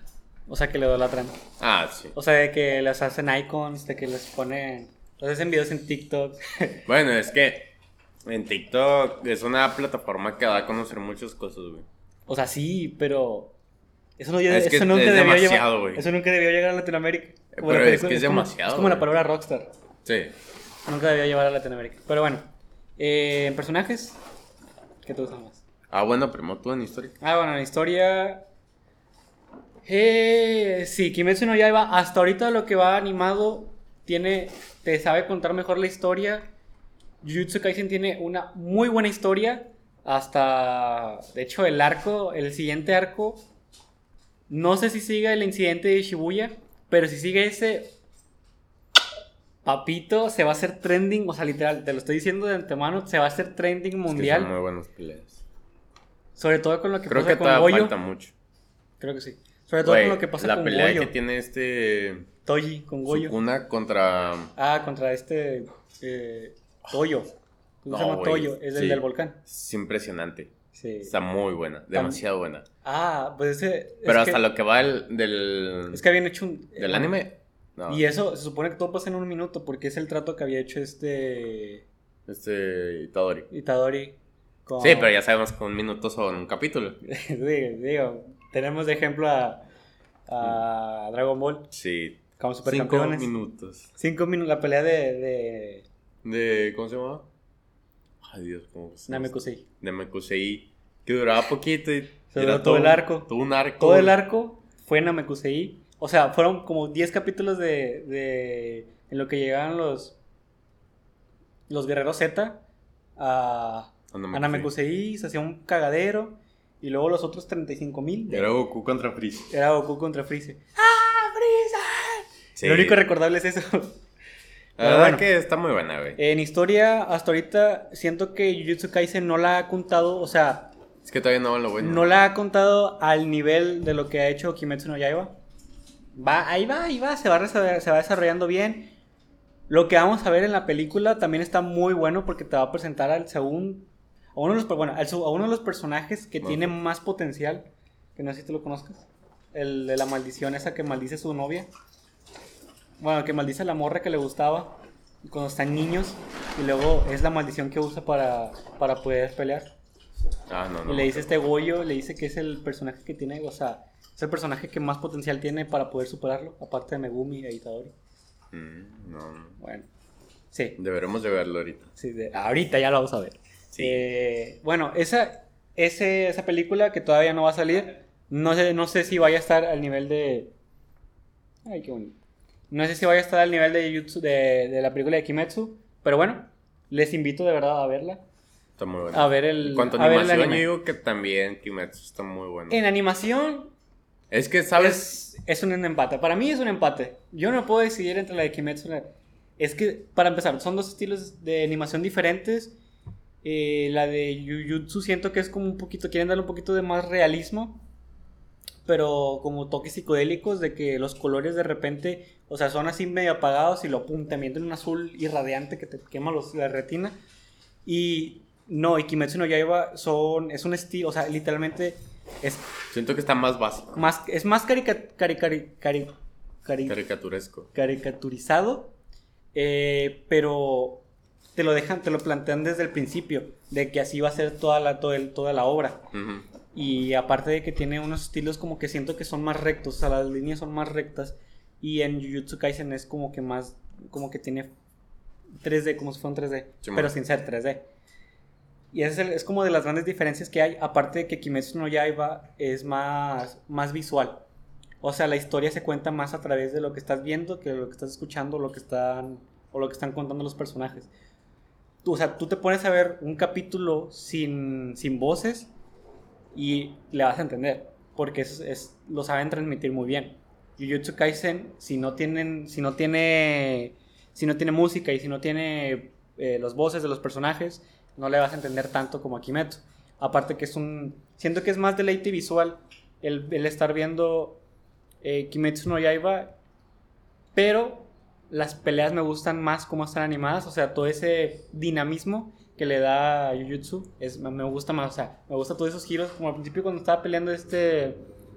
O sea, que le idolatran. Ah, sí. O sea, de que les hacen icons, de que les ponen... Les hacen videos en TikTok. Bueno, es que en TikTok es una plataforma que da a conocer muchas cosas, güey. o sea, sí, pero... Eso, no, Es que eso nunca es debió demasiado, llevar, güey. Eso nunca debió llegar a Latinoamérica. Como Pero la es que es como- demasiado, Es como la palabra rockstar. Sí. Nunca debió llevar a Latinoamérica. Pero bueno, eh, en personajes, ¿qué te gusta más? Ah, bueno, primo, tú en historia. Ah, bueno, la historia. Eh, sí, Kimetsu no Yaiba, hasta ahorita lo que va animado, tiene. Te sabe contar mejor la historia. Jujutsu Kaisen tiene una muy buena historia. Hasta. De hecho, el arco, el siguiente arco. No sé si siga el incidente de Shibuya, pero si sigue ese. Papito, se va a hacer trending, o sea, literal, te lo estoy diciendo de antemano, se va a hacer trending Es que mundial. son muy buenas peleas. Sobre todo con lo que Creo pasa que con Goyo. falta mucho. Creo que sí. Sobre todo con lo que pasa la con pelea Goyo. que tiene este Toji, con Goyo. Sukuna contra Ah, contra este. Eh, Toyo. ¿Cómo se No, llama Toyo? Es el del volcán. es impresionante. Sí. Está muy buena, demasiado buena. Ah, pues ese. es Pero hasta que, lo que va el, del Es que habían hecho un. del anime. No, Y eso se supone que todo pasa en un minuto porque es el trato que había hecho este. este Itadori. Itadori. Con... Sí, pero ya sabemos que un minuto son un capítulo. digo, digo, tenemos de ejemplo a. A Dragon Ball Sí. como Cinco supercampeones. minutos. Cinco minutos. La pelea de. de De ¿cómo se llama? Ay, Dios, ¿cómo se llama? Namekusei. De Mekusei. Que duraba poquito y Se duró todo el arco. Todo un arco. Todo el arco fue en Namekusei. O sea, fueron como 10 capítulos de, de. En lo que llegaban los. Los guerreros Z a. A A Namekusei, se hacía un cagadero. Y luego los otros 35 mil. Era Goku contra Freezer. Era Goku contra Freezer. ¡Ah, Freezer! Sí. Lo único recordable es eso. La verdad bueno. que está muy buena, güey. En historia, hasta ahorita, siento que Jujutsu Kaisen no la ha contado, o sea, Es que todavía no van lo bueno. no la ha contado al nivel de lo que ha hecho Kimetsu no Yaiba. Va, ahí va, ahí va, se va, se va desarrollando bien. Lo que vamos a ver en la película también está muy bueno porque te va a presentar al segundo, a uno de los, bueno, a uno de los personajes que tiene más potencial, que no sé si tú lo conozcas, el de la maldición esa que maldice a su novia. Bueno, que maldice a la morra que le gustaba cuando están niños y luego es la maldición que usa para, para poder pelear. Ah, no, no. Y le dice este Goyo, le dice que es el personaje que tiene, o sea, es el personaje que más potencial tiene para poder superarlo, aparte de Megumi e Itadori. Mm, no, no. Bueno, sí, Deberemos de verlo ahorita. sí de- ahorita ya lo vamos a ver. Sí. Eh, bueno, esa, ese, esa película que todavía no va a salir, no sé, no sé si vaya a estar al nivel de... Ay, qué bonito. No sé si vaya a estar al nivel de, Jutsu- de, de la película de Kimetsu, pero bueno, les invito de verdad a verla. Está muy bueno. A ver el... En cuanto a el animación, yo digo que también Kimetsu está muy bueno. En animación, Es que, ¿sabes? Es, un empate. Para mí es un empate. Yo no puedo decidir entre la de Kimetsu la... Es que, para empezar, son dos estilos de animación diferentes. Eh, la de Jujutsu siento que es como un poquito... Quieren darle un poquito de más realismo. Pero como toques psicodélicos de que los colores de repente... O sea, son así medio apagados y lo pum, te mienten un azul irradiante que te quema la retina. Y... No, y Kimetsu no Yaiba son... Es un estilo... O sea, literalmente... Es Siento que está más básico. más, es más carica, cari- cari- cari- cari- Caricaturesco. caricaturizado, eh, pero te lo dejan, te lo plantean desde el principio, de que así va a ser toda la, todo el- toda la obra. Y aparte de que tiene unos estilos como que siento que son más rectos, o sea, las líneas son más rectas. Y en Jujutsu Kaisen es como que más, como que tiene 3D, como si fuera un 3D, Sí, pero sin ser 3D. Y ese es, el- es como de las grandes diferencias que hay, aparte de que Kimetsu no Yaiba es más, más visual. O sea, la historia se cuenta más a través de lo que estás viendo que lo que estás escuchando, lo que están, o lo que están contando los personajes. O sea, tú te pones a ver un capítulo sin, sin voces y le vas a entender, porque es, lo saben transmitir muy bien. Jujutsu Kaisen, si no tienen, si no tiene, si no tiene música y si no tiene eh, las voces de los personajes, no le vas a entender tanto como a Kimetsu. Aparte que es un, siento que es más deleite visual el, el estar viendo eh, Kimetsu no Yaiba, pero las peleas me gustan más como están animadas, o sea, todo ese dinamismo que le da a Jujutsu es, me gusta más, o sea, me gusta todos esos giros, como al principio cuando estaba peleando este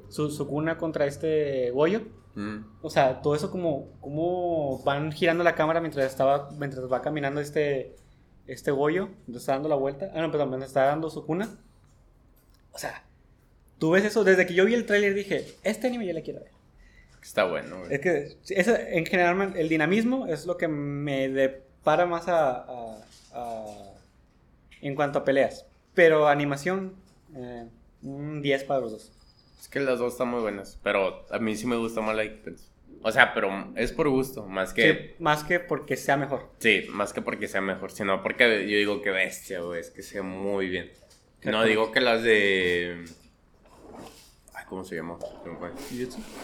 su, Sukuna contra este Goyo, Mm. o sea, todo eso como, como van girando la cámara mientras estaba mientras va caminando este este Goyo, está dando la vuelta, ah no, perdón, mientras está dando Sukuna. O sea, tú ves eso desde que yo vi el tráiler dije, este anime yo le quiero ver. Está bueno, güey. Es que esa- en general el dinamismo es lo que me depara más a, a- a- en cuanto a peleas. Pero animación, eh, un 10 para los dos. Es que las dos están muy buenas. Pero a mí sí me gusta más la de Kimetsu. O sea, pero es por gusto. Más que. Sí, más que porque sea mejor. Sí, más que porque sea mejor, sino porque yo digo que bestia, güey, es que sea muy bien. No digo que las de... Ay, ¿cómo se llama? Fue.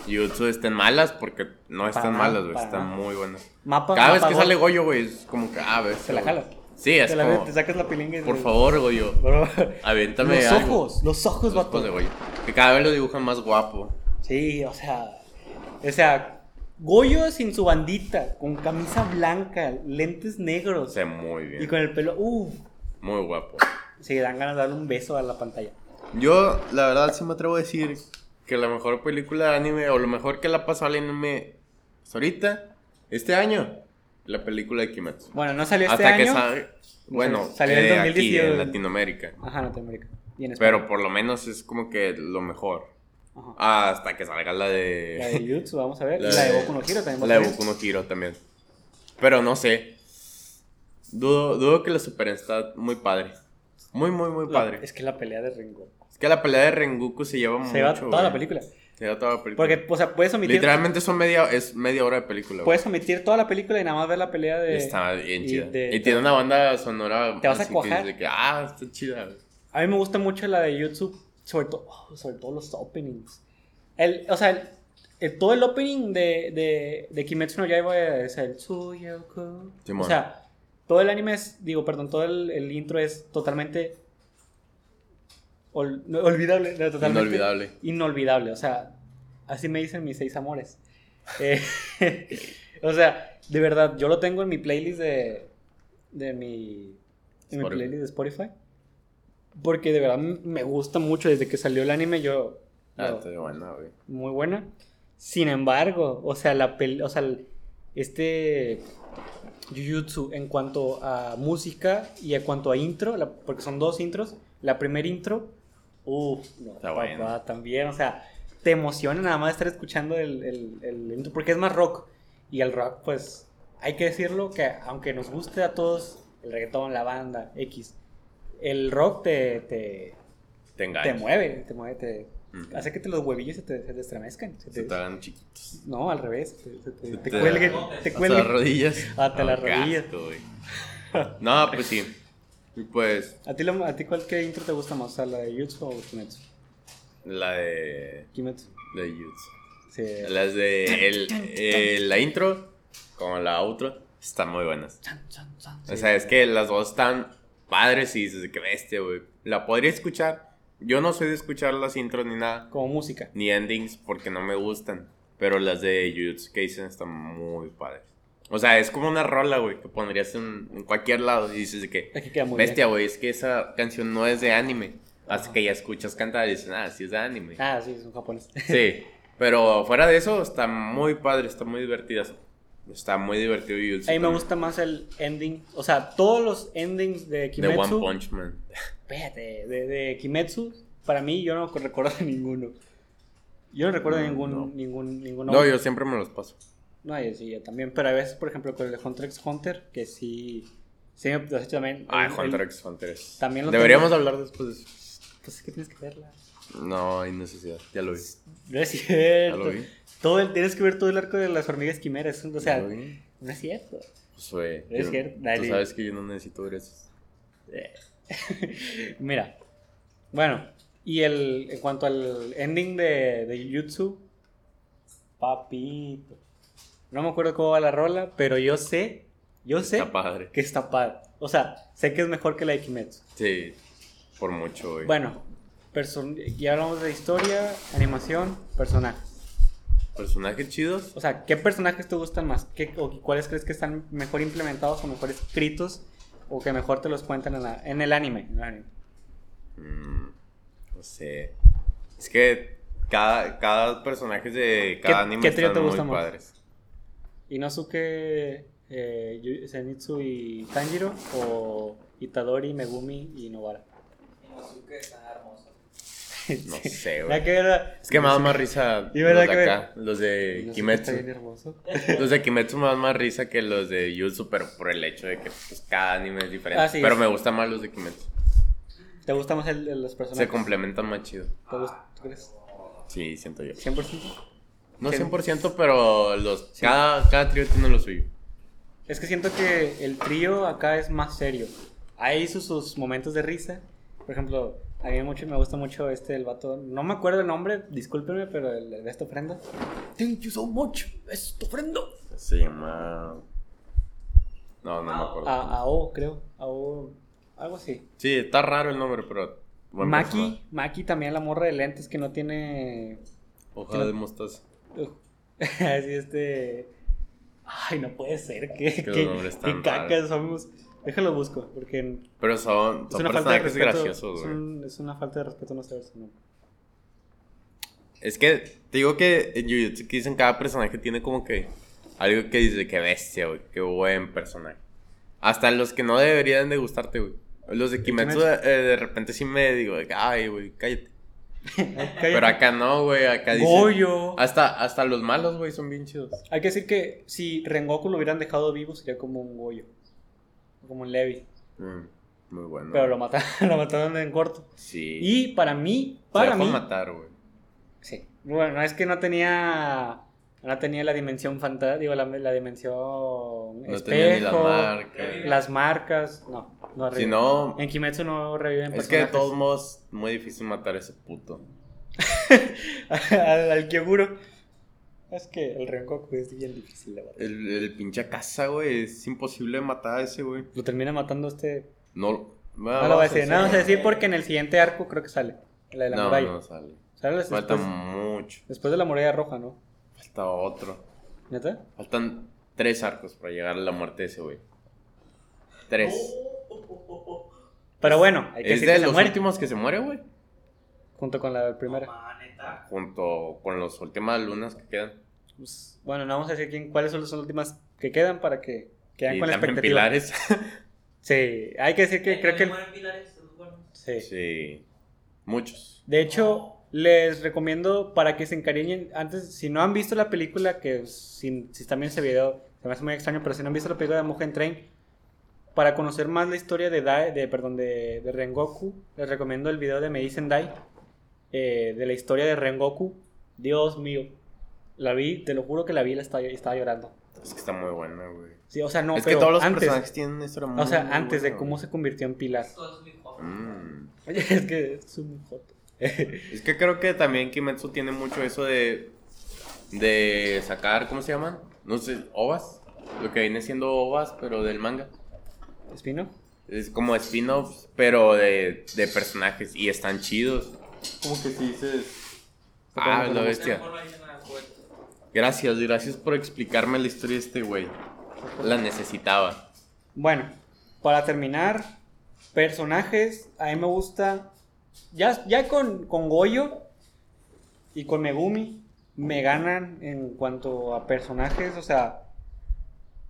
Jutsu estén malas porque no están nada, malas, güey, están nada. muy buenas. Mapa, Cada vez que sale Goyo, güey, es como que, ah, ves. Se la jala. Sí, es te, la- como, te sacas la pilinga y por favor, Goyo, Bro, aviéntame los algo. ojos, los ojos, Los vato. ojos de Goyo. Que cada vez lo dibujan más guapo. Sí, o sea, o sea, Goyo sin su bandita, con camisa blanca, lentes negros Se ve muy y bien. con el pelo, uff, Muy guapo. sí, dan ganas de darle un beso a la pantalla. Yo, la verdad, sí me atrevo a decir que la mejor película de anime, o lo mejor que la pasó al anime hasta ahorita, este año, la película de Kimetsu. Bueno, no salió este hasta que año. sale, bueno, Salió en eh, aquí 2018. en Latinoamérica. Ajá. Y en España. Pero por lo menos es como que lo mejor. Ajá. Hasta que salga la de. La de Jutsu, vamos a ver. La y la de de- Boku no Hero también. La de. Boku no Hero también. Pero no sé. Dudo, dudo que la superen. Está muy padre. Muy, muy, muy La- padre. Es que la pelea de Rengoku. Es que la pelea de Rengoku se lleva Se mucho. toda la película. Se lleva toda la película. Porque, o sea, puedes omitir. Literalmente son media, es media hora de película. güey. Puedes omitir toda la película y nada más ver la pelea de. Está bien y chida. de- y tiene una banda sonora. Te vas a cuajar. que, ah, está chida. güey. A mí me gusta mucho la de Jutsu. Sobre todo, oh, sobre todo los openings. El, o sea, el- el- todo el opening de, de, de Kimetsu no Yaiba es el Tsuyoku. O sea, todo el anime es, digo, perdón, todo el, el intro es totalmente ol- no, olvidable, no, totalmente Inolvidable. Inolvidable, o sea, así me dicen mis seis amores. Eh, o sea, de verdad, yo lo tengo en mi playlist de, de mi, en mi playlist de Spotify. Porque de verdad me gusta mucho desde que salió el anime, yo... Ah, está buena, güey. muy buena. Sin embargo, o sea, la pel- o sea, este Jujutsu en cuanto a música y en cuanto a intro, la- porque son dos intros, la primera intro, uff, no, Está papá, buena. también, o sea, te emociona nada más estar escuchando el, el, el intro, porque es más rock, y el rock, pues, hay que decirlo que aunque nos guste a todos el reggaetón, la banda, X, el rock te, te, Te engañas. te mueve, te mueve, te hace que te los huevillos se te, se te estremezcan. se Se te- hagan chiquitos. no, al revés. Te, se te, Se te te- cuelguen. Te Hasta cuelguen. las rodillas. Hasta las Ah, rodillas. No, pues sí. Y pues ¿A ti, lo- ¿A ti cuál qué intro te gusta más? ¿A la de Jutsu o Kimetsu? la de. Kimetsu. de Youth. Sí. Las de. El, eh, la intro como la outro están muy buenas. O sea, es que las dos están padres y dices, qué bestia, güey. La podría escuchar. Yo no soy de escuchar las intros ni nada. Como música. Ni endings porque no me gustan. Pero las de Jujutsu Kaisen están muy padres. O sea, es como una rola, güey, que pondrías en, en cualquier lado y dices de que... Aquí queda muy Bestia, güey, es que esa canción no es de anime. Hasta que ya escuchas cantar y dices, ah, sí es de anime. Ah, sí, son japoneses. Sí, pero fuera de eso, está muy padre, está muy divertida. Está muy divertido Jujutsu. A mí me gusta más el ending. O sea, todos los endings de De Kimetsu. One Punch Man. Espérate, de, de Kimetsu, para mí yo no recuerdo de ninguno. Yo no recuerdo Mm, ningún, no. ningún, ninguno. No, yo siempre me los paso. No, yo sí, yo también. Pero a veces, por ejemplo, con el de Hunter x Hunter, que sí. Sí, me- de hecho, también. Ah, el- Hunter x Hunter También lo Deberíamos tengo. hablar después de eso. Pues es que tienes que verla. No hay necesidad, ya lo vi. No es Ya cierto. lo vi. Todo el- tienes que ver todo el arco de las hormigas quimeras. O sea, no es cierto. Pues, güey, Es yo- cierto, Tú sabes que yo no necesito ver eso. Mira. Bueno, y el, en cuanto al ending de, de Jujutsu, papito. No me acuerdo cómo va la rola, pero yo sé, yo sé Está padre. que está padre. O sea, sé que es mejor que la de Kimetsu. Sí, por mucho, güey. Bueno, person ya hablamos de historia, animación, personajes. Personajes chidos. O sea, ¿qué personajes te gustan más? ¿Qué, o cuáles crees que están mejor implementados o mejor escritos? O que mejor te los cuentan en, la- en el anime. en el anime? Mm, no sé. Es que cada, cada personaje de cada ¿Qué- anime qué están te gusta muy más? padres. ¿Inosuke, eh, Zenitsu y Tanjiro? ¿O Itadori, Megumi y Nobara? Inosuke está. No sé, güey. que era- Es que me da más risa Y los de que- acá, los de Kimetsu. está bien hermoso. Los de Kimetsu me dan más risa que los de Jutsu, pero por el hecho de que pues, cada anime es diferente. Ah, sí, pero es- me gustan más los de Kimetsu. ¿Te gusta más el, el- los personajes? Se complementan más chido. ¿Te gusta? ¿Tú crees? Sí, siento yo. ¿100%? No Sí. 100%, pero los, cada, cada trío tiene lo suyo. Es que siento que el trío acá es más serio. Hay sus, sus momentos de risa. Por ejemplo, a mí mucho, me gusta mucho este, el vato. No me acuerdo el nombre, discúlpenme, pero el, el de esta ofrenda. Thank you so much, esta ofrenda. Se llama. No, no me acuerdo. A, Ao, creo. Ao, algo así. Sí, está raro el nombre, pero. buen Maki. Maki también la morra de lentes que no tiene. Hoja de mostaza. Así este. Ay, no puede ser. Que, que que, que cacas somos. Déjalo busco, porque Pero son, es son una falta de personajes respeto. graciosos, es, un- es una falta de respeto no saber su nombre. Es que te digo que en Jujutsu Kaisen cada personaje tiene como que algo que dice que bestia, güey, qué buen personaje. Hasta los que no deberían de gustarte, güey. Los de Kimetsu eh, de repente sí me digo, ay, güey, cállate. Cállate. Pero acá no, güey, acá dice hasta hasta los malos, güey, son bien chidos. Hay que decir que si Rengoku lo hubieran dejado vivo sería como un Goyo. Como un Levi. Mm, muy bueno. Pero lo mataron, lo mataron en corto. sí. Y para mí, Se para dejó mí. matar, güey. Sí. Bueno, es que no tenía. No tenía la dimensión fantástica. Digo, la, la dimensión. No tenía ni la espejo, marca. Las marcas. No. No Si reviven. no, En Kimetsu no reviven es que de todos modos, muy difícil matar a ese puto. al, al Kyoguro. Es que el Rengoku es bien difícil, la verdad. El, el pinche casa, güey, es imposible matar a ese, güey. Lo termina matando este. No, No lo voy a decir, no lo voy a decir porque en el siguiente arco creo que sale. La de la No, muralla. no sale. Sale después, Falta mucho. después de la muralla roja, ¿no? Falta otro. ¿Neta? Faltan tres arcos para llegar a la muerte de ese güey. Tres. Pero bueno, hay que es decir de que se los muere. últimos que se muere, güey. Junto con la primera. Junto con las últimas lunas que quedan. Pues, bueno, no vamos a decir quién, cuáles son las últimas que quedan para que queden y con la también expectativa. pilares. Sí, hay que decir que creo que. mueren pilares, los buenos. Sí. sí. Muchos. De hecho, les recomiendo para que se encariñen. Antes, si no han visto la película, que si, si están viendo ese video, se me hace muy extraño, pero si no han visto la película de Mugen Train, para conocer más la historia de, Dai, de, perdón, de, de Rengoku, les recomiendo el video de Meisen Dai, eh, de la historia de Rengoku. Dios mío, la vi, te lo juro que la vi y la estaba, estaba llorando. Es que está muy buena, güey. Sí, o sea, no, es que pero todos los antes, personajes tienen una historia muy o sea, muy antes de cómo güey. se convirtió en pilar. Esto es mi joven. Mm. Oye, es que es un joto. Es que creo que también Kimetsu tiene mucho eso de. de sacar, ¿cómo se llaman? No sé, ovas. Lo que viene siendo ovas, pero del manga. ¿Espino? Es como spin-offs, pero de, de personajes. Y están chidos. Como que si dices. Ah, lo bestia. Gracias, gracias por explicarme la historia de este güey. La necesitaba. Bueno, para terminar, personajes, a mí me gusta. Ya, ya con, con Goyo y con Megumi me ganan en cuanto a personajes. O sea,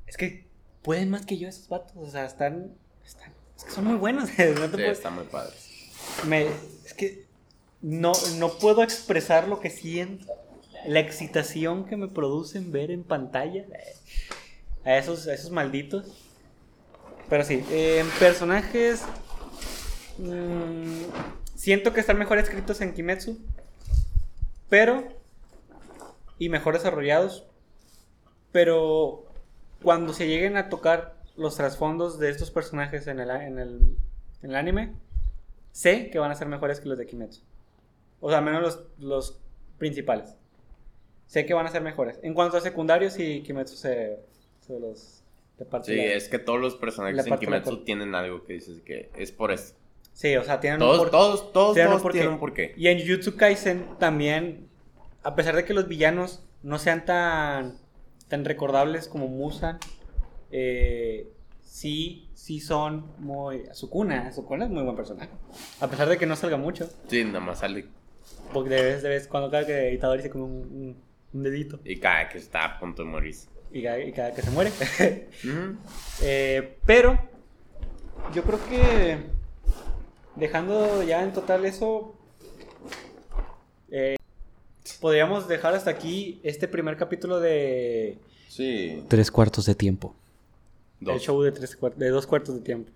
es que pueden más que yo esos vatos. O sea, están. están es que son muy buenos. no te Sí, puedes- está muy padre. me, no, no puedo expresar lo que siento. La excitación que me producen ver en pantalla a esos, esos malditos. Pero sí, eh, en personajes. mm, siento que están mejor escritos en Kimetsu. Pero. Y mejor desarrollados. Pero. Cuando se lleguen a tocar los trasfondos de estos personajes en el, en el, en el anime, sé que van a ser mejores que los de Kimetsu. O sea, al menos los, los principales. Sé que van a ser mejores. En cuanto a secundarios, sí, Kimetsu se, se los... Sí, la- es que todos los personajes en Kimetsu tienen algo que dices que es por esto. Sí, o sea, tienen un Todos, por- todos, todos, tienen un todos porqué. tienen un porqué. Y en Jujutsu Kaisen también, a pesar de que los villanos no sean tan, tan recordables como Musan, eh, sí, sí son muy... Sukuna, Sukuna es muy buen personaje. A pesar de que no salga mucho. Sí, nada más sale Porque de vez, de vez cuando cada que Itadori se come un, un- un dedito y cae que está a punto de morirse. y cada, y cada que se muere. Eh, pero yo creo que dejando ya en total eso, eh, podríamos dejar hasta aquí este primer capítulo de Sí. tres cuartos de tiempo. Dos. El show de, tres de dos cuartos de tiempo.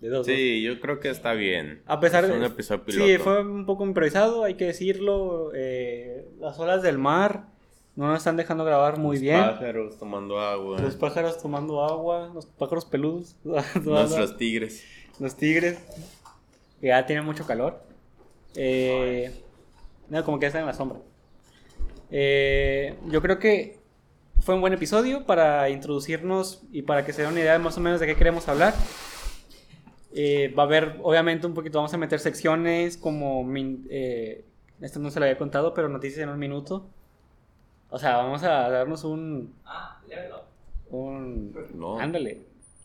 De dos, dos. Sí, yo creo que está bien. A pesar Es de... un episodio piloto. Sí, fue un poco improvisado, hay que decirlo. eh, las olas del mar no nos están dejando grabar muy Los bien. Pájaros tomando agua. Los pájaros tomando agua, los pájaros peludos. Nuestros tigres. Los tigres. Que ya tienen mucho calor. Eh, no, como que ya están en la sombra. Eh, yo creo que fue un buen episodio para introducirnos y para que se den una idea más o menos de qué queremos hablar. Eh, va a haber, obviamente, un poquito, vamos a meter secciones como... min- eh, esto no se lo había contado, pero noticias en un minuto. O sea, vamos a darnos un... Ah, lévelo. un No. Ándale.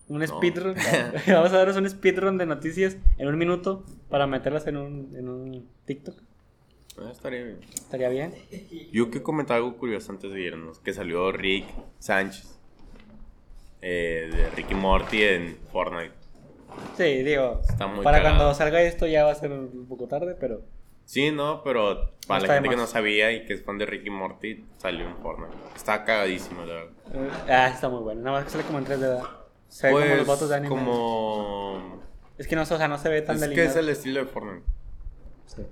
Un No. speedrun. Vamos a darnos un speedrun de noticias en un minuto para meterlas en un, en un TikTok. Ah, estaría bien. Estaría bien. Yo que comentar algo curioso antes de irnos. Que salió Rick Sánchez. eh, de Ricky Morty en Fortnite. Sí, digo. Está muy para cagado. cuando salga esto ya va a ser un poco tarde, pero. Sí, no, pero para la gente que no sabía y que es fan de Ricky Morty, salió en Fortnite. Está cagadísimo, la verdad. eh, ah, está muy bueno. Nada más que sale como en 3 de edad. Se ve como los Pues, vatos de anime. como... Es que no, o sea, no se ve tan Es que es el estilo de Fortnite. Sí.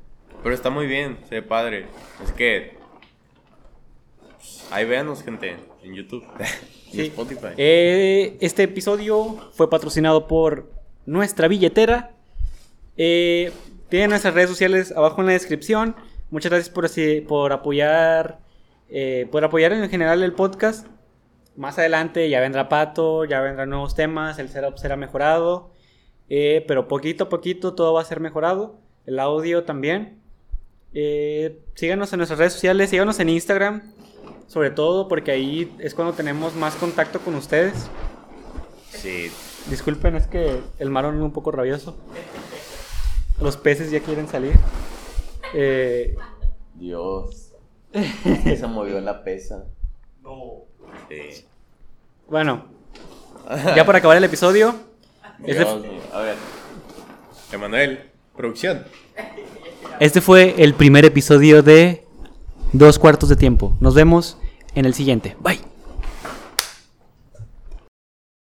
Pero está muy bien, se ve padre. Es que... pues, ahí véanos, gente, en YouTube. y Sí. Spotify. Eh, este episodio fue patrocinado por nuestra billetera. Eh, tienen nuestras redes sociales abajo en la descripción. Muchas gracias por, por apoyar. eh, por apoyar en general el podcast. Más adelante ya vendrá Pato, ya vendrán nuevos temas, el setup será mejorado. eh, pero poquito a poquito todo va a ser mejorado. El audio también. Eh, síganos en nuestras redes sociales, síganos en Instagram. Sobre todo porque ahí es cuando tenemos más contacto con ustedes. Sí. Disculpen, es que el marón es un poco rabioso. Los peces ya quieren salir. Eh, Dios. Es que se movió la pesa. sí. bueno, ya para acabar el episodio. Este, Dios. A ver. Emanuel, producción. este fue el primer episodio de Dos Cuartos de Tiempo. Nos vemos en el siguiente. Bye.